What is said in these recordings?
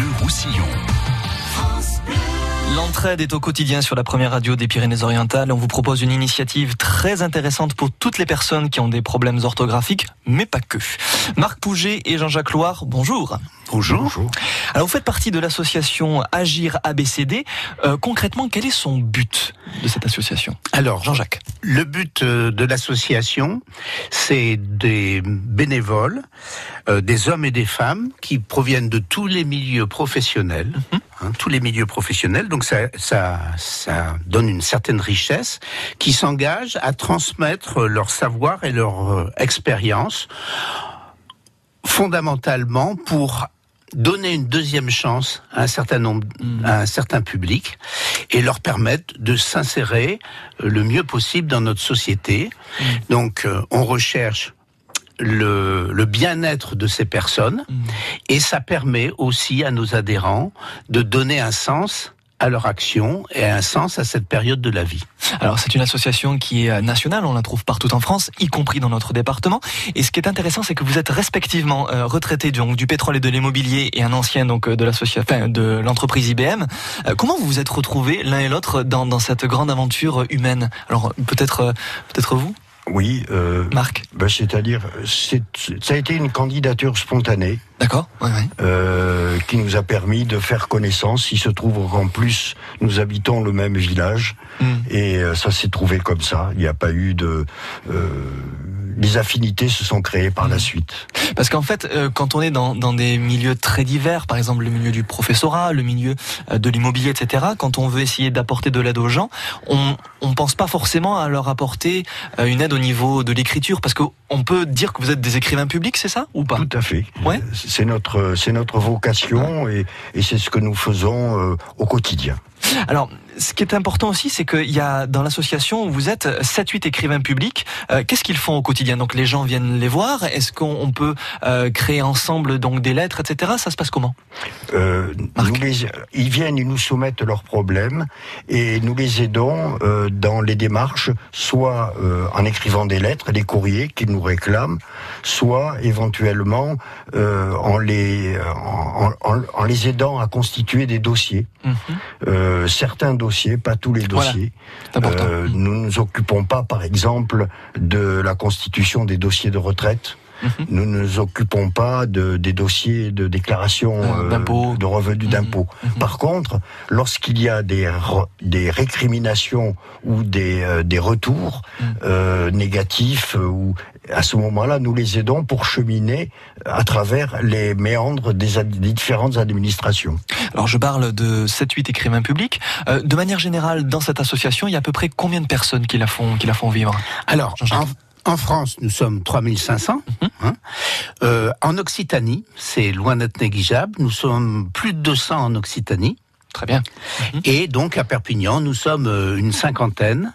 Bleu Roussillon. L'entraide est au quotidien sur la première radio des Pyrénées-Orientales. On vous propose une initiative très intéressante pour toutes les personnes qui ont des problèmes orthographiques, mais pas que. Marc Pouget et Jean-Jacques Loire, bonjour. Bonjour. Alors vous faites partie de l'association Agir ABCD. Euh, concrètement, quel est son but de cette association? Alors, Jean-Jacques. Le but euh, de l'association, c'est des bénévoles, euh, des hommes et des femmes qui proviennent de tous les milieux professionnels, Mhm. Hein, tous les milieux professionnels. Donc ça, ça, ça donne une certaine richesse, qui s'engagent à transmettre leur savoir et leur euh, expérience, fondamentalement pour donner une deuxième chance à un certain nombre, Mhm. à un certain public et leur permettre de s'insérer le mieux possible dans notre société. Mhm. Donc, euh, on recherche le, le bien-être de ces personnes Mhm. et ça permet aussi à nos adhérents de donner un sens à leur action et un sens à cette période de la vie. Alors c'est une association qui est nationale, on la trouve partout en France, y compris dans notre département. Et ce qui est intéressant, c'est que vous êtes respectivement euh, retraité donc, du pétrole et de l'immobilier et un ancien donc euh, de l'association, enfin, de l'entreprise IBM. Euh, comment vous vous êtes retrouvés l'un et l'autre dans, dans cette grande aventure humaine? Alors peut-être euh, peut-être vous, Oui, euh, Marc. ben, c'est-à-dire, c'est- ça a été une candidature spontanée D'accord. Ouais, ouais. euh, qui nous a permis de faire connaissance. Il se trouve qu'en plus, nous habitons le même village Mm. et euh, ça s'est trouvé comme ça. Il n'y a pas eu de... euh, les affinités se sont créées par la suite. Parce qu'en fait, euh, quand on est dans, dans des milieux très divers, par exemple le milieu du professorat, le milieu euh, de l'immobilier, etc., quand on veut essayer d'apporter de l'aide aux gens, on on pense pas forcément à leur apporter euh, une aide au niveau de l'écriture, parce qu'on peut dire que vous êtes des écrivains publics, c'est ça ou pas? Tout à fait. Ouais. C'est notre, c'est notre vocation et, et c'est ce que nous faisons euh, au quotidien. Alors, ce qui est important aussi, c'est qu'il y a dans l'association, vous êtes 7-8 écrivains publics. Euh, Qu'est-ce qu'ils font au quotidien? Donc les gens viennent les voir. Est-ce qu'on on peut euh, créer ensemble donc des lettres, etc. Ça se passe comment? Euh, Marc. nous les, ils viennent, ils nous soumettent leurs problèmes et nous les aidons dans les démarches, soit en écrivant des lettres, des courriers qu'ils nous réclament, soit éventuellement en, les, en, en- en les aidant à constituer des dossiers. Euh, certains dossiers, pas tous les dossiers. Euh, nous ne nous occupons pas, par exemple, de la constitution des dossiers de retraite. Mhm. Nous ne nous occupons pas de, des dossiers de déclaration Euh, euh, de revenus Mhm. d'impôts. Mhm. Par contre, lorsqu'il y a des, re- des récriminations ou des, euh, des retours négatifs, ou à ce moment-là, nous les aidons pour cheminer à travers les méandres des différentes administrations. Alors je parle de 7-8 écrivains publics. Euh, de manière générale, dans cette association, il y a à peu près combien de personnes qui la font, qui la font vivre? Alors, en, France, nous sommes 3500. Mhm. hein. Euh, en Occitanie, c'est loin d'être négligeable, nous sommes plus de 200 en Occitanie. Très bien. Et donc à Perpignan, nous sommes euh, une cinquantaine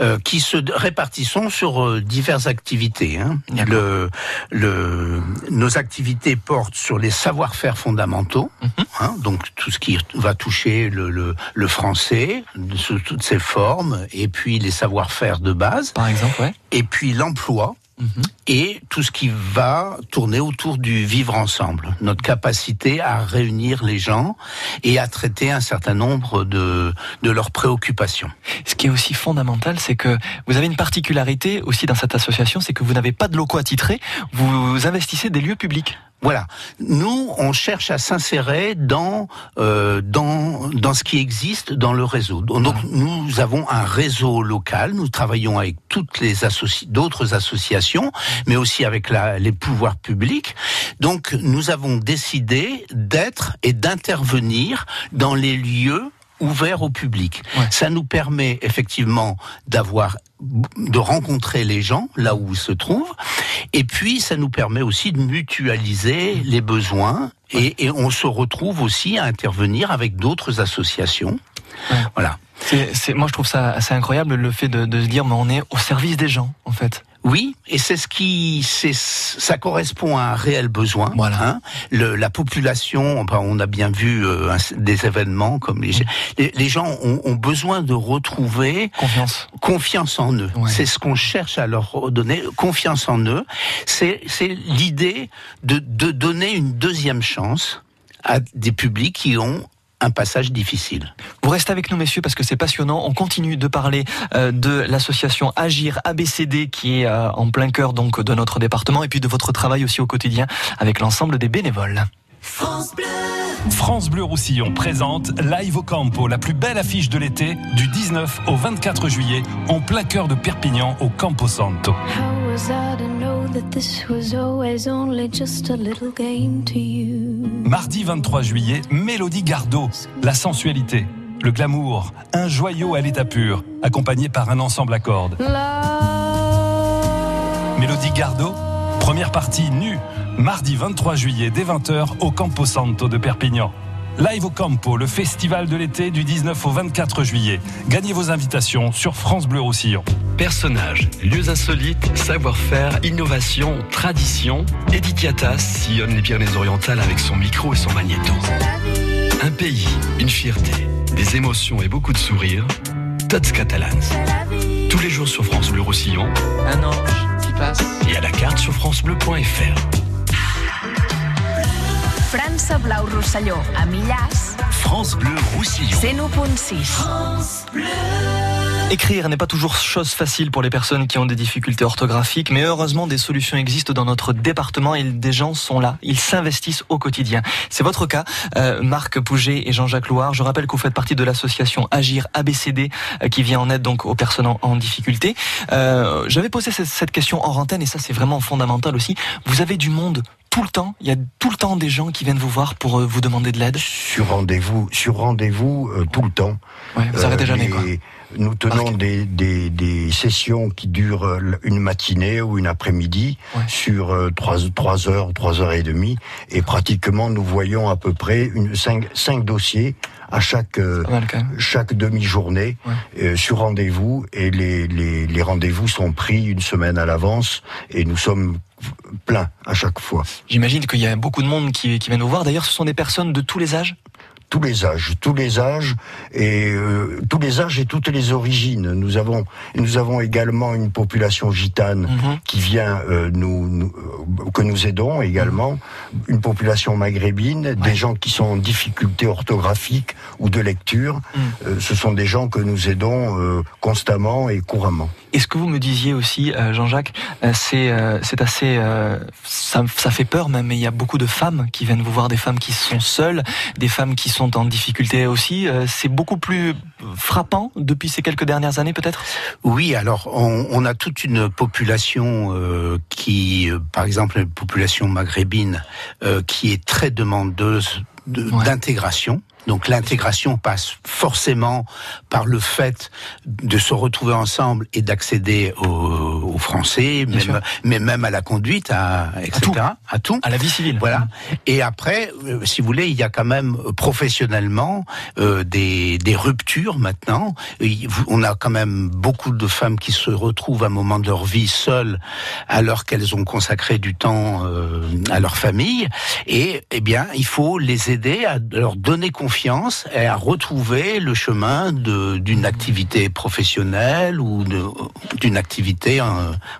euh, qui se répartissons sur euh, diverses activités. hein. Le, le, nos activités portent sur les savoir-faire fondamentaux, Mhm. hein, donc tout ce qui va toucher le, le, le français sous toutes ses formes, et puis les savoir-faire de base, Par exemple, ouais. et puis l'emploi Mhm. Et tout ce qui va tourner autour du vivre ensemble, notre capacité à réunir les gens et à traiter un certain nombre de, de leurs préoccupations. Ce qui est aussi fondamental, c'est que vous avez une particularité aussi dans cette association, c'est que vous n'avez pas de locaux attitrés, vous investissez des lieux publics. Voilà. Nous, on cherche à s'insérer dans, euh, dans, dans ce qui existe dans le réseau. Donc, nous avons un réseau local. Nous travaillons avec toutes les associ- d'autres associations, mais aussi avec la, les pouvoirs publics. Donc, nous avons décidé d'être et d'intervenir dans les lieux ouverts au public. Ouais. Ça nous permet effectivement d'avoir de rencontrer les gens là où ils se trouvent et puis ça nous permet aussi de mutualiser les besoins et, et on se retrouve aussi à intervenir avec d'autres associations. Ouais. Voilà. C'est, moi, je trouve ça assez incroyable le fait de, de se dire, mais on est au service des gens, en fait. Oui, et c'est ce qui, c'est, ça correspond à un réel besoin. Voilà. hein. Le, la population, enfin, on a bien vu euh, des événements comme les, les, les gens ont, ont besoin de retrouver Confiance. confiance en eux. Ouais. C'est ce qu'on cherche à leur donner, confiance en eux. C'est, c'est l'idée de, de donner une deuxième chance à des publics qui ont un passage difficile. Vous restez avec nous, messieurs, parce que c'est passionnant. On continue de parler euh, de l'association Agir ABCD qui est euh, en plein cœur donc de notre département et puis de votre travail aussi au quotidien avec l'ensemble des bénévoles. France Bleu. France Bleu Roussillon présente Live au Campo, la plus belle affiche de l'été, du 19 au 24 juillet, en plein cœur de Perpignan, au Campo Santo. Mardi 23 juillet, Mélodie Gardot, la sensualité, le glamour, un joyau à l'état pur, accompagné par un ensemble à cordes. Mélodie Gardot, première partie nue mardi 23 juillet dès 20h au Campo Santo de Perpignan. Live au Campo, le festival de l'été du 19 au 24 juillet. Gagnez vos invitations sur France Bleu Roussillon. Personnages, lieux insolites, savoir-faire, innovation, tradition. Edith Yatas sillonne les Pyrénées-Orientales avec son micro et son magnéto. Un pays, une fierté, des émotions et beaucoup de sourires. Tots Catalans. Tous les jours sur France Bleu Roussillon. Un ange passe. Et à la carte sur francebleu.fr. França Blau Rosselló, a Millàs. France Bleu Roussillon. 101.6. France Bleu. Écrire n'est pas toujours chose facile pour les personnes qui ont des difficultés orthographiques, mais heureusement des solutions existent dans notre département et des gens sont là. Ils s'investissent au quotidien. C'est votre cas, euh, Marc Pouget et Jean-Jacques Loire. Je rappelle que vous faites partie de l'association Agir ABCD euh, qui vient en aide donc aux personnes en, difficulté. Euh, J'avais posé cette, cette question en antenne et ça c'est vraiment fondamental aussi. Vous avez du monde tout le temps Il y a tout le temps des gens qui viennent vous voir pour euh, vous demander de l'aide Sur rendez-vous, sur rendez-vous euh, tout le temps. Ouais, vous arrêtez jamais quoi. Nous tenons des, des, des, sessions qui durent euh, une matinée ou une après-midi sur trois, trois heures, trois heures et demie, et pratiquement nous voyons à peu près une, cinq, cinq dossiers à chaque chaque demi-journée sur rendez-vous. Et les, les, les rendez-vous sont pris une semaine à l'avance et nous sommes plein à chaque fois. J'imagine qu'il y a beaucoup de monde qui, qui vient nous voir. D'ailleurs, ce sont des personnes de tous les âges tous les âges, tous les âges et euh, tous les âges et toutes les origines. Nous avons nous avons également une population gitane mhm. qui vient euh, nous, euh, que nous aidons également, une population maghrébine, des gens qui sont en difficulté orthographique ou de lecture. Mhm. ce sont des gens que nous aidons constamment et couramment. Et ce que vous me disiez aussi, Jean-Jacques, c'est c'est assez ça, ça fait peur même. Mais il y a beaucoup de femmes qui viennent vous voir, des femmes qui sont seules, des femmes qui sont en difficulté aussi. Euh, c'est beaucoup plus frappant depuis ces quelques dernières années peut-être? Oui, alors on, a toute une population euh, qui, euh, par exemple, une population maghrébine qui est très demandeuse d'intégration. Donc l'intégration passe forcément par le fait de se retrouver ensemble et d'accéder au, français, même, mais même à la conduite, à, etc., à tout. à la vie civile. Voilà. Et après, euh, si vous voulez, il y a quand même euh, professionnellement euh, des, des ruptures maintenant. On a quand même beaucoup de femmes qui se retrouvent à un moment de leur vie seules, alors qu'elles ont consacré du temps à leur famille. Et eh bien, il faut les aider à leur donner confiance et à retrouver le chemin d'une activité professionnelle ou d'une activité, euh,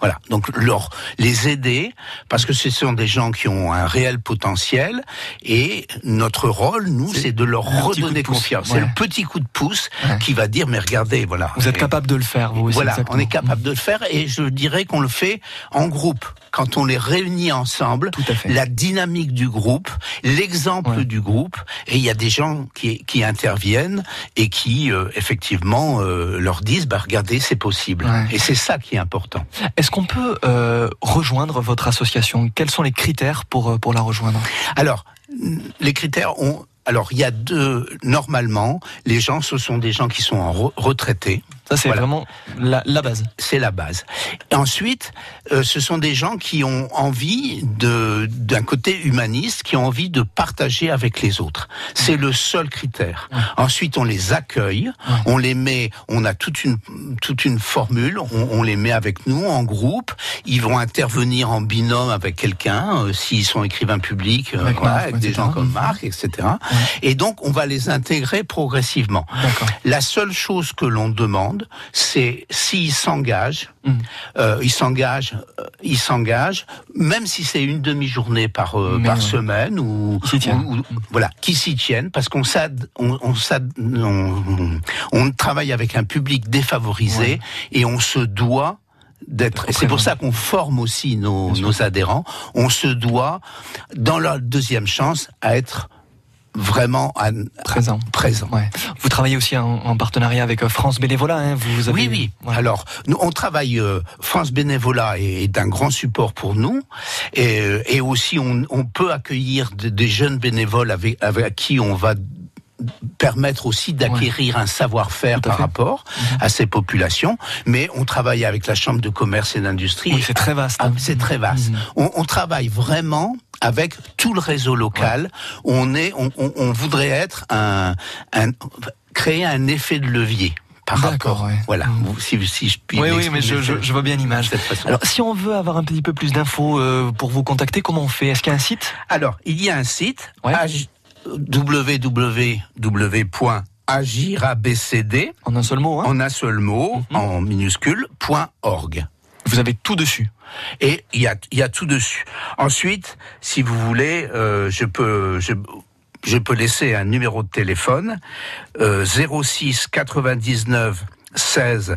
voilà. Donc leur les aider parce que ce sont des gens qui ont un réel potentiel et notre rôle, nous, c'est de leur redonner confiance. C'est le petit coup de pouce qui va dire mais regardez, voilà. Vous êtes capable de le faire, vous aussi. Voilà, on est capable de le faire et je dirais qu'on le fait en groupe quand on les réunit ensemble, la dynamique du groupe, l'exemple du groupe, et il y a des gens qui, qui interviennent et qui euh, effectivement euh, leur disent bah regardez c'est possible. Et c'est ça qui est important. Est-ce qu'on peut euh, rejoindre votre association? Quels sont les critères pour pour la rejoindre? Alors les critères ont alors il y a deux normalement les gens ce sont des gens qui sont en retraités ça, c'est vraiment la, base. C'est la base. Et ensuite, euh, ce sont des gens qui ont envie de, d'un côté humaniste, qui ont envie de partager avec les autres. C'est le seul critère. Ensuite, on les accueille, on les met, on a toute une, toute une formule, on, les met avec nous en groupe. Ils vont intervenir en binôme avec quelqu'un, euh, s'ils sont écrivains publics, euh, avec, des gens comme Marc, etc. Et donc, on va les intégrer progressivement. La seule chose que l'on demande, demande, c'est s'ils s'engagent, Mm. euh, ils s'engagent, euh, ils s'engagent, même si c'est une demi-journée par euh, par semaine ou, ou- ou- voilà, qui s'y tiennent, parce qu'on s'ad- on, on, on, on travaille avec un public défavorisé Ouais. et on se doit d'être. et C'est pour ça qu'on forme aussi nos, nos adhérents. On se doit, dans leur deuxième chance, à être vraiment à- à- Présent. présent. Ouais. Vous travaillez aussi en, en partenariat avec euh, France Bénévolat. Hein, vous avez, Oui, oui. Alors, nous, on travaille. euh, France Bénévolat est, est d'un grand support pour nous, et, euh, et aussi on, on peut accueillir de- des jeunes bénévoles avec, avec qui on va permettre aussi d'acquérir un savoir-faire par fait. rapport à ces populations. Mais on travaille avec la Chambre de commerce et d'industrie. Oui, c'est très vaste. Ah, hein. c'est très vaste. Mhm. On, on travaille vraiment avec tout le réseau local. On est, on, on- on voudrait être un, un, créer un effet de levier par D'accord, rapport. ouais. Voilà. Vous- Si, si je puis. Oui, oui, mais je, je, je vois bien l'image. Alors, si on veut avoir un petit peu plus d'infos euh, pour vous contacter, comment on fait? Est-ce qu'il y a un site? Alors, il y a un site, Ouais. www.agirabcd, En un seul mot hein en un seul mot, Mhm. en minuscule, point .org. Vous avez tout dessus. Et il y a, il y a tout dessus. Ensuite, si vous voulez, euh, je peux, je, je peux laisser un numéro de téléphone euh, 06 99 16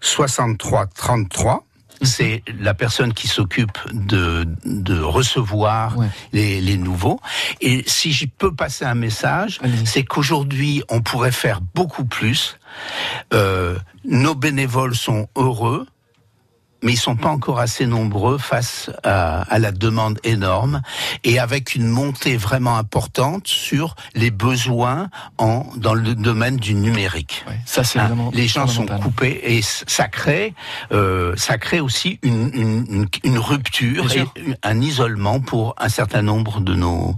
63 33. C'est la personne qui s'occupe de, de recevoir Ouais. les, les nouveaux. Et si je peux passer un message, c'est qu'aujourd'hui, on pourrait faire beaucoup plus. Euh, nos bénévoles sont heureux mais ils sont pas encore assez nombreux face à, à la demande énorme et avec une montée vraiment importante sur les besoins en dans le domaine du numérique. Ça, c'est Hein, vraiment. les gens sont coupés et ça crée, euh, ça crée aussi une, une, une- rupture et un isolement pour un certain nombre de nos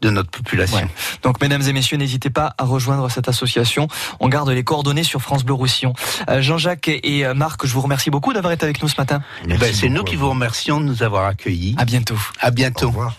de notre population. Ouais. Donc, mesdames et messieurs, n'hésitez pas à rejoindre cette association. On garde les coordonnées sur France Bleu Roussillon. Euh, Jean-Jacques et euh, Marc, je vous remercie beaucoup d'avoir été avec nous ce matin. Ben, c'est nous qui vous remercions de nous avoir accueillis. À bientôt. À Au bientôt. revoir.